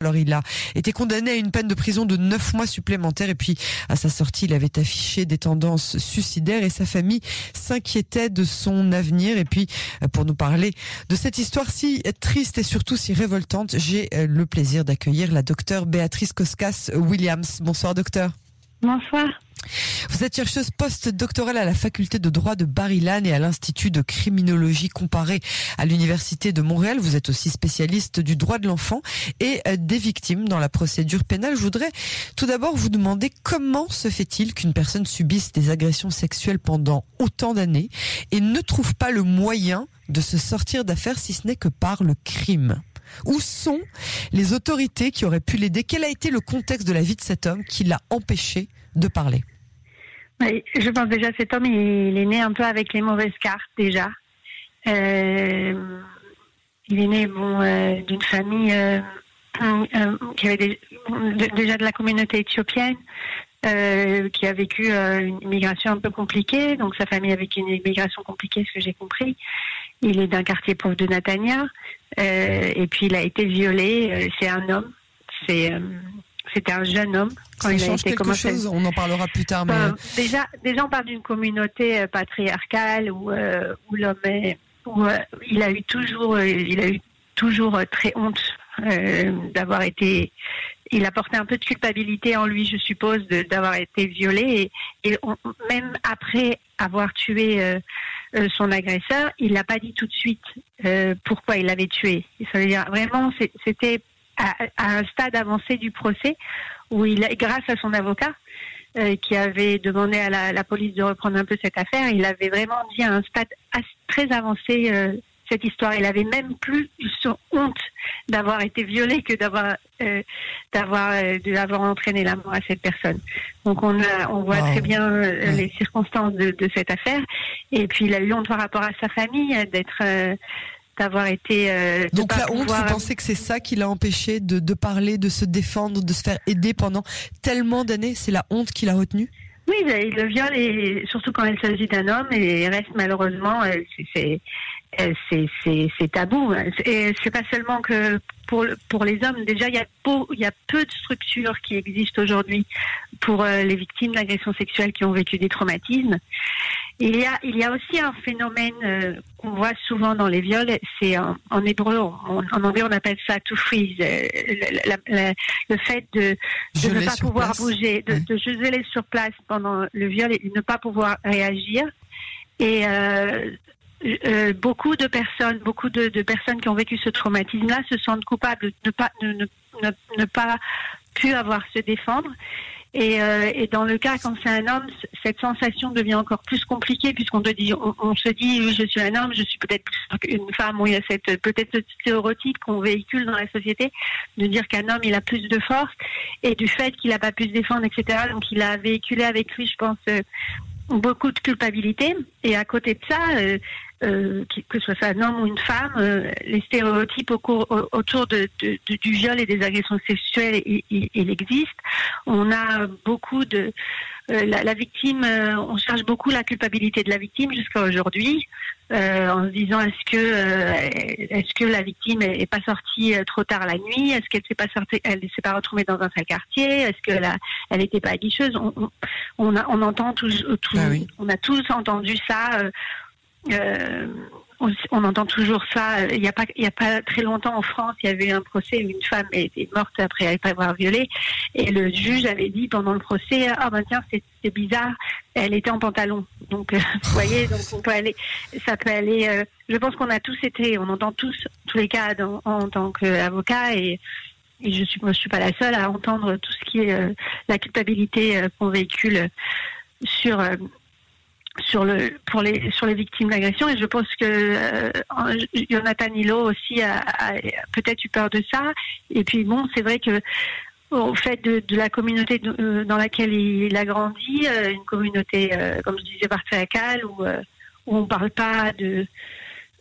Alors il a été condamné à une peine de prison de 9 mois supplémentaires et puis à sa sortie il avait affiché des tendances suicidaires et sa famille s'inquiétait de son avenir et puis pour nous parler de cette histoire si triste et surtout si révoltante j'ai le plaisir d'accueillir la docteure Béatrice Koskas Williams. Bonsoir docteur. Bonsoir. Vous êtes chercheuse post-doctorale à la faculté de droit de Barilan et à l'Institut de criminologie comparée à l'Université de Montréal. Vous êtes aussi spécialiste du droit de l'enfant et euh, des victimes dans la procédure pénale. Je voudrais tout d'abord vous demander comment se fait-il qu'une personne subisse des agressions sexuelles pendant autant d'années et ne trouve pas le moyen de se sortir d'affaire si ce n'est que par le crime? Où sont les autorités qui auraient pu l'aider? Quel a été le contexte de la vie de cet homme qui l'a empêché de parler? Je pense déjà cet homme, il est né un peu avec les mauvaises cartes déjà. Euh, il est né euh, d'une famille euh, qui avait déjà de la communauté éthiopienne. Qui a vécu une immigration un peu compliquée, donc sa famille a vécu une immigration compliquée, ce que j'ai compris. Il est d'un quartier pauvre de Natania. Euh, et puis il a été violé. Euh, c'est un homme. C'est euh, c'était un jeune homme quand il a été quelque chose, on en parlera plus tard. Mais... déjà, déjà, on parle d'une communauté patriarcale où, où l'homme est, où il a eu toujours, il a eu toujours très honte d'avoir été. Il a porté un peu de culpabilité en lui, je suppose, d'avoir été violé. Et, et même après avoir tué euh, son agresseur, il l'a pas dit tout de suite euh, pourquoi il l'avait tué. Ça veut dire vraiment, c'était à, un stade avancé du procès où il, grâce à son avocat, euh, qui avait demandé à la, police de reprendre un peu cette affaire, il avait vraiment dit à un stade très avancé cette histoire. Il avait même plus honte d'avoir été violé que d'avoir euh, d'avoir euh, d'avoir entraîné la mort à cette personne. Donc on a, on voit très bien euh, les circonstances de, de, cette affaire. Et puis il a eu honte par rapport à sa famille d'être d'avoir été. Donc la honte, vous pensez que c'est ça qui l'a empêché de, de parler, de se défendre, de se faire aider pendant tellement d'années? C'est la honte qui l'a retenu oui, le viol, et surtout quand il s'agit d'un homme, et reste malheureusement, c'est c'est tabou. Et c'est pas seulement que pour, pour les hommes. Déjà, il y, a peu, il y a peu de structures qui existent aujourd'hui pour euh, les victimes d'agressions sexuelles qui ont vécu des traumatismes. Il y a, il y a aussi un phénomène euh, qu'on voit souvent dans les viols, c'est en, hébreu, en, anglais on appelle ça to freeze, euh, le, fait de, de ne pas pouvoir bouger, de, de geler sur place pendant le viol et de ne pas pouvoir réagir. Et euh, euh, beaucoup de personnes, beaucoup de, personnes qui ont vécu ce traumatisme-là se sentent coupables de ne pas, ne, pas pu avoir se défendre. Et, euh, et, dans le cas quand c'est un homme, cette sensation devient encore plus compliquée puisqu'on on, se dit, je suis un homme, je suis peut-être une femme. Où il y a cette peut-être ce stéréotype qu'on véhicule dans la société de dire qu'un homme il a plus de force et du fait qu'il n'a pas pu se défendre, etc. Donc il a véhiculé avec lui, je pense, euh, beaucoup de culpabilité. Et à côté de ça, euh, euh, que ce soit un homme ou une femme, euh, les stéréotypes autour de, du viol et des agressions sexuelles, il, il, existe. On a beaucoup de euh, la, victime, on cherche beaucoup la culpabilité de la victime jusqu'à aujourd'hui, en se disant est-ce que est-ce que la victime est, pas sortie trop tard la nuit, est-ce qu'elle s'est pas sortie, elle s'est pas retrouvée dans un sale quartier, est-ce que la, elle était pas aguicheuse? On, on, on entend tous, ah on a tous entendu ça euh, on, entend toujours ça. Il n'y a pas, il a pas très longtemps en France, il y avait un procès où une femme était morte après avoir violé, et le juge avait dit pendant le procès, ah ben tiens, c'est bizarre, elle était en pantalon. Donc, euh, vous voyez, donc on peut aller, ça peut aller. Euh, je pense qu'on a tous été, on entend tous tous les cas en tant qu'avocat et et je suis, moi, je suis pas la seule à entendre tout ce qui est la culpabilité qu'on véhicule sur sur le pour les sur les victimes d'agression. Et je pense que euh, Jonathan Hilo aussi a, peut-être eu peur de ça. Et puis bon c'est vrai que au fait de, la communauté euh, dans laquelle il, a grandi euh, une communauté euh, comme je disais patriarcale où où on parle pas de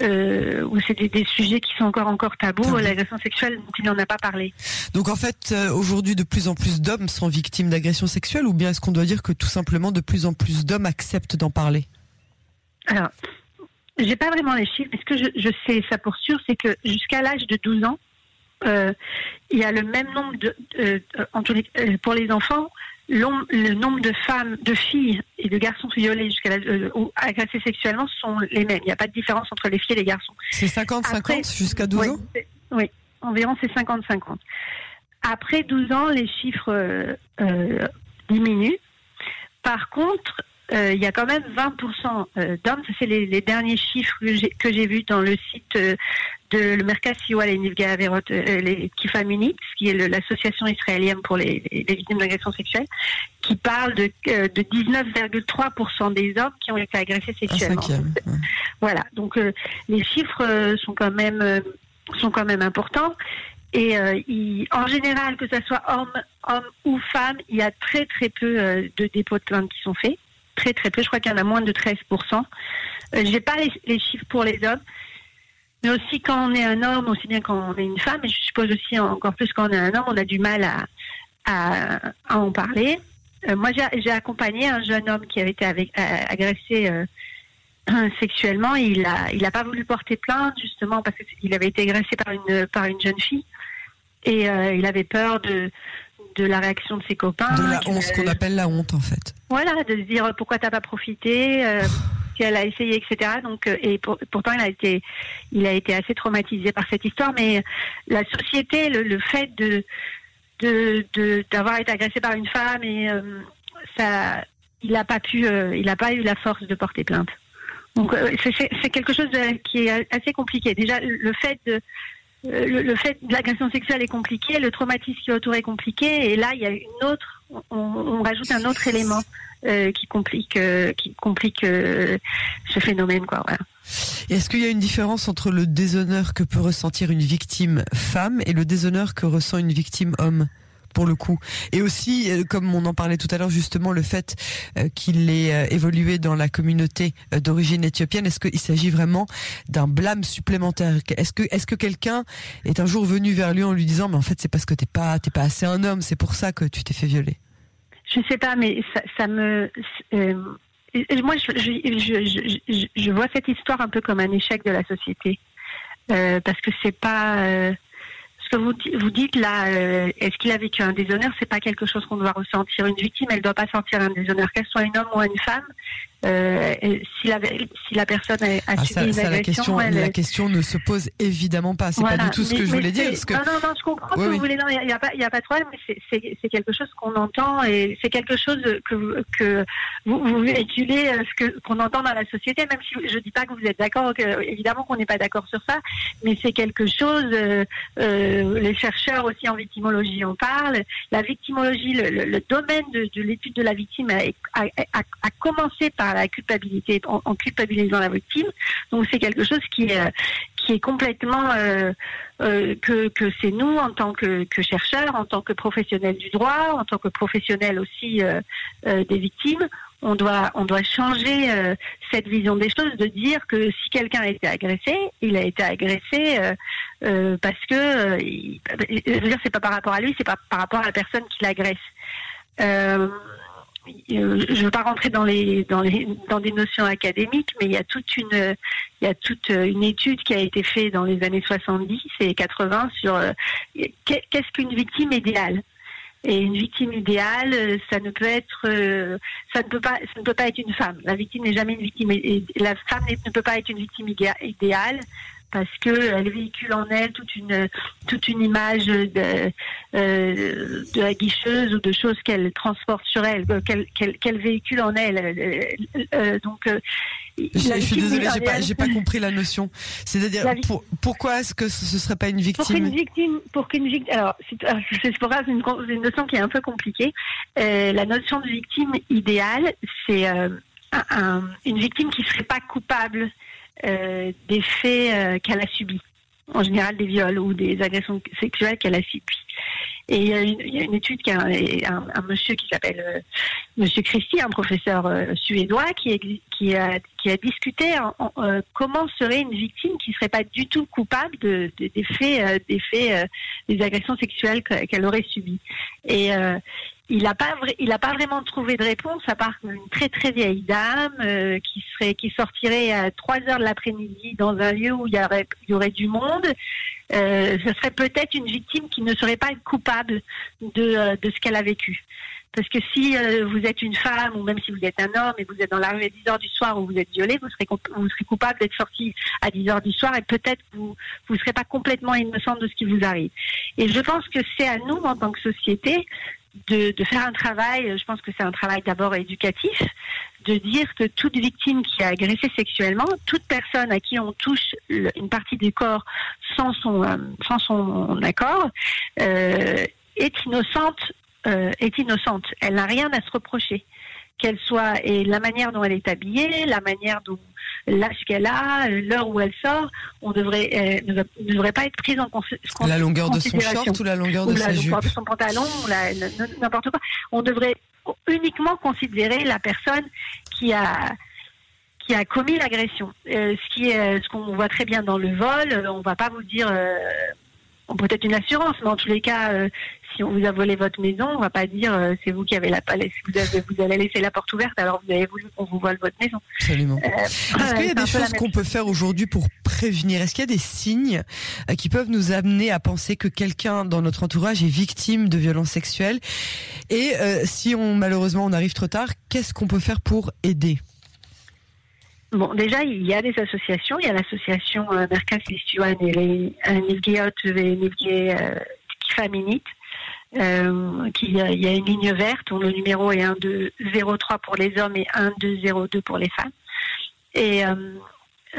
euh, où c'est des, sujets qui sont encore encore tabous. L'agression sexuelle, donc il n'en a pas parlé. Donc en fait, euh, aujourd'hui, de plus en plus d'hommes sont victimes d'agressions sexuelles, ou bien est-ce qu'on doit dire que tout simplement de plus en plus d'hommes acceptent d'en parler? Alors, j'ai pas vraiment les chiffres, mais ce que je, je sais ça pour sûr, c'est que jusqu'à l'âge de 12 ans, il y a le même nombre de, en tous les, pour les enfants, le nombre de femmes, de filles et de garçons violés jusqu'à ou agressés sexuellement sont les mêmes. Il n'y a pas de différence entre les filles et les garçons. C'est 50-50 jusqu'à 12 ans Oui, environ c'est 50-50. Après 12 ans, les chiffres diminuent. Par contre, euh, il y a quand même 20% euh, d'hommes. c'est les, derniers chiffres que j'ai vus dans le site euh, de le Nivga Averot, les Kifamunit, qui est l'association israélienne pour les, victimes d'agressions sexuelles, qui parle de, de 19,3% des hommes qui ont été agressés sexuellement. Voilà. Donc les chiffres sont quand même sont quand même importants. Et en général, que ce soit homme, homme ou femme, il y a très très peu de dépôts de plaintes qui sont faits très très peu. Je crois qu'il y en a moins de 13%. Euh, je n'ai pas les, chiffres pour les hommes. Mais aussi quand on est un homme, aussi bien quand on est une femme, et je suppose aussi encore plus quand on est un homme, on a du mal à, en parler. Euh, moi, j'ai accompagné un jeune homme qui avait été avec, euh, agressé sexuellement. il n'a il a pas voulu porter plainte, justement, parce qu'il avait été agressé par une, par une jeune fille. Et il avait peur de, de la réaction de ses copains. De la honte, ce qu'on appelle la honte en fait. Voilà, de se dire pourquoi t'as pas profité, euh, si elle a essayé, etc. Donc, euh, et pourtant il a été, il a été assez traumatisé par cette histoire. Mais la société, le, fait de d'avoir été agressé par une femme et euh, ça, il n'a pas pu, il n'a pas eu la force de porter plainte. Donc c'est quelque chose qui est assez compliqué. Déjà le fait de euh, le, fait de l'agression sexuelle est compliqué, le traumatisme qui est autour est compliqué, et là il y a une autre, on, rajoute un autre élément euh, qui complique, euh, qui complique ce phénomène, quoi. Est-ce qu'il y a une différence entre le déshonneur que peut ressentir une victime femme et le déshonneur que ressent une victime homme? Pour le coup. Et aussi, euh, comme on en parlait tout à l'heure, justement, le fait euh, qu'il ait euh, évolué dans la communauté d'origine éthiopienne, est-ce qu'il s'agit vraiment d'un blâme supplémentaire? Est-ce que, est-ce que quelqu'un est un jour venu vers lui en lui disant, mais en fait, c'est parce que t'es pas, pas assez un homme, c'est pour ça que tu t'es fait violer? Je sais pas, mais ça, me, moi, je, je, vois cette histoire un peu comme un échec de la société, parce que c'est pas ce que vous, dites là, euh, est-ce qu'il a vécu un déshonneur? C'est pas quelque chose qu'on doit ressentir. Une victime, elle doit pas sentir un déshonneur, qu'elle soit une homme ou une femme. Euh, si, la, si la personne a, ah, subi une agression, la question, la question ne se pose évidemment pas. C'est pas du tout ce que je voulais dire. Que... Non, non, non, je comprends ce que vous voulez. Non, il n'y a, pas, il a pas de problème. C'est quelque chose qu'on entend et c'est quelque chose que, que vous, vous véhiculez, euh, ce qu'on entend dans la société. Même si je dis pas que vous êtes d'accord, évidemment qu'on n'est pas d'accord sur ça, mais c'est quelque chose. Euh, euh, les chercheurs aussi en victimologie en parlent. La victimologie, le, le, domaine de, de l'étude de la victime a commencé par la culpabilité, en, culpabilisant la victime. Donc c'est quelque chose qui est, qui est complètement euh, euh, que, que c'est nous en tant que, que, chercheurs, en tant que professionnels du droit, en tant que professionnels aussi euh, des victimes, on doit on doit changer cette vision des choses, de dire que si quelqu'un a été agressé, il a été agressé parce que je veux dire c'est pas par rapport à lui, c'est pas par rapport à la personne qui l'agresse. Euh, je ne veux pas rentrer dans les dans les dans des notions académiques, mais il y a toute une il y a toute une étude qui a été faite dans les années 70 et 80 sur euh, qu'est-ce qu'une victime idéale? Et une victime idéale, euh, ça ne peut être, ça ne peut pas, ça ne peut pas être une femme. La victime n'est jamais une victime. La femme ne peut pas être une victime idéale parce que elle véhicule en elle toute une toute une image de euh, de la guicheuse ou de choses qu'elle transporte sur elle, euh, qu'elle qu'elle véhicule en elle. Euh, donc euh, je, suis désolée, j'ai pas, j'ai pas compris la notion. C'est-à-dire, pour, pourquoi est-ce que ce serait pas une victime Pour qu'une victime, pour qu'une victime, alors c'est pour ça c'est une, une, notion qui est un peu compliquée. La notion de victime idéale, c'est un, une victime qui serait pas coupable euh, des faits euh, qu'elle a subis, en général des viols ou des agressions sexuelles qu'elle a subies. Et il y, a une, étude qui a un, un, monsieur qui s'appelle euh, Monsieur Christie, un professeur suédois, qui, qui, a, qui a discuté comment serait une victime qui serait pas du tout coupable de, des faits, des faits, des agressions sexuelles qu'elle aurait subies. Et il n'a pas il a pas vraiment trouvé de réponse à part une très très vieille dame euh, qui serait qui sortirait à 3 heures de l'après-midi dans un lieu où il y aurait il y aurait du monde euh, ce serait peut-être une victime qui ne serait pas coupable de euh, de ce qu'elle a vécu parce que si euh, vous êtes une femme ou même si vous êtes un homme et vous êtes dans la rue à 10 heures du soir où vous êtes violé, vous serez, coupable d'être sorti à 10 heures du soir et peut-être vous vous serez pas complètement innocent de ce qui vous arrive. Et je pense que c'est à nous en tant que société de, faire un travail, je pense que c'est un travail d'abord éducatif, de dire que toute victime qui a agressé sexuellement, toute personne à qui on touche une partie du corps sans son, euh, accord, euh, est innocente, euh, est innocente. Elle n'a rien à se reprocher qu'elle soit et la manière dont elle est habillée, la manière dont l'âge qu'elle a, l'heure où elle sort, on devrait euh, ne, devrait pas être prise en considération. La longueur de son short ou la longueur de sa jupe, de son pantalon, n'importe quoi. On devrait uniquement considérer la personne qui a qui a commis l'agression. Euh, ce qui est ce qu'on voit très bien dans le vol, on va pas vous dire euh, peut-être une assurance, mais en tous les cas, euh, si on vous a volé votre maison, on va pas dire euh, c'est vous qui avez la palette, vous avez vous allez laisser la porte ouverte alors vous avez voulu qu'on vous vole votre maison. Absolument. Euh, Est-ce qu'il y a des choses qu'on peut faire aujourd'hui pour prévenir? Est-ce qu'il y a des signes qui peuvent nous amener à penser que quelqu'un dans notre entourage est victime de violences sexuelles? Et si on malheureusement on arrive trop tard, qu'est-ce qu'on peut faire pour aider? Bon, déjà, il y a des associations. Il y a l'association euh, Listuan et Nivgeot et Nivge Feminite. Euh, il y a une ligne verte dont le numéro est 1203 pour les hommes et 1202 pour les femmes. Et euh,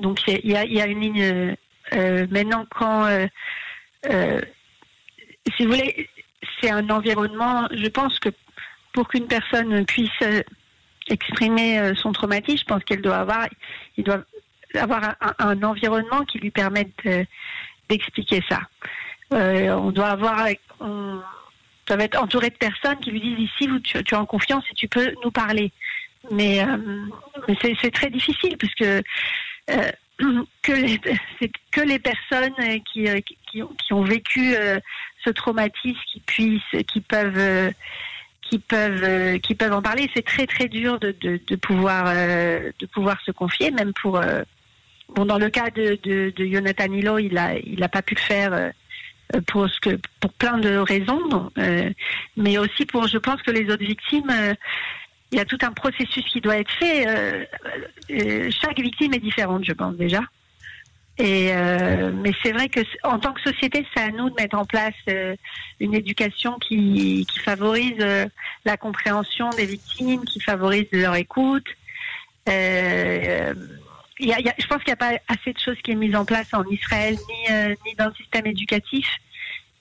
donc il y, a, une ligne euh, maintenant quand, euh, si vous voulez, c'est un environnement. Je pense que pour qu'une personne puisse exprimer son traumatisme, je pense qu'elle doit avoir, il doit avoir un, environnement qui lui permette d'expliquer ça. On doit avoir, doit être entouré de personnes qui lui disent ici, vous, tu, es en confiance et tu peux nous parler. Mais, euh, c'est très difficile puisque euh, que les, c'est que les personnes qui, qui, ont vécu ce traumatisme qui puissent, qui peuvent qui peuvent euh, qui peuvent en parler. C'est très très dur de, pouvoir euh, de pouvoir se confier, même pour euh, bon dans le cas de, de, de Jonathan Hilo, il a il a pas pu le faire pour ce que pour plein de raisons, mais aussi pour je pense que les autres victimes. il y a tout un processus qui doit être fait. chaque victime est différente, je pense déjà. Et euh, mais c'est vrai que en tant que société, c'est à nous de mettre en place euh, une éducation qui, qui favorise euh, la compréhension des victimes, qui favorise leur écoute. Euh, y a, y a, je pense qu'il n'y a pas assez de choses qui est mise en place en Israël, ni, ni dans le système éducatif,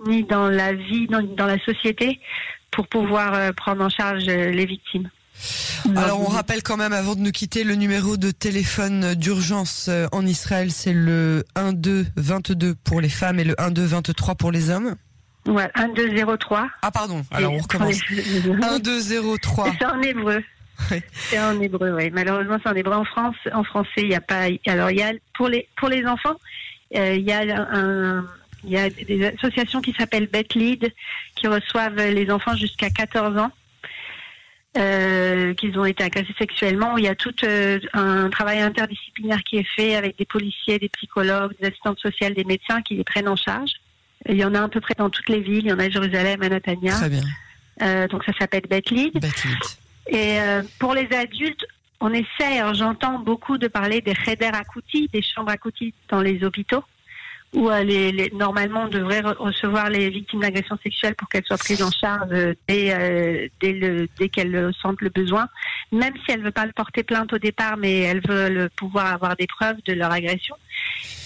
ni dans la vie, dans, dans la société, pour pouvoir prendre en charge les victimes. Alors on rappelle quand même avant de nous quitter le numéro de téléphone d'urgence euh, en Israël, c'est le 1222 pour les femmes et le 1223 pour les hommes. Ouais, 1203. Ah pardon, alors on recommence. 1203. C'est en hébreu. C'est en hébreu, oui. Malheureusement, c'est en hébreu. En France, en français, il n'y a pas. Alors, il y a pour les pour les enfants, euh, il y a un il y a des associations qui s'appellent Betlead qui reçoivent les enfants jusqu'à 14 ans euh, qu'ils ont été agressés sexuellement. Il y a tout euh, un travail interdisciplinaire qui est fait avec des policiers, des psychologues, des assistantes sociales, des médecins qui les prennent en charge. Il y en a à peu près dans toutes les villes. Il y en a à Jérusalem, à Natania. Très bien. Euh, donc ça s'appelle Betlead. Et euh, pour les adultes, on essaie, j'entends beaucoup de parler des cheder akouti, des chambres akouti dans les hôpitaux où euh, les, normalement on devrait recevoir les victimes d'agressions sexuelles pour qu'elles soient prises en charge euh, dès, euh, dès, dès qu'elles sentent le besoin, même si elles ne veulent pas le porter plainte au départ, mais elles veulent pouvoir avoir des preuves de leur agression.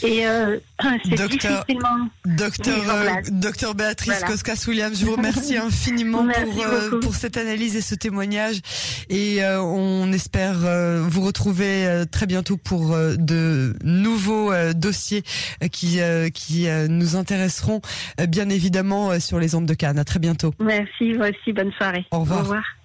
Et c'est difficilement. Docteur, docteur Béatrice Koskas-Williams, je vous remercie infiniment pour, pour cette analyse et ce témoignage. Et on espère vous retrouver très bientôt pour de nouveaux dossiers qui euh, qui euh, nous intéresseront euh, bien évidemment sur les ondes de Cannes. À très bientôt. Merci, voici, bonne soirée. Au revoir. Au revoir.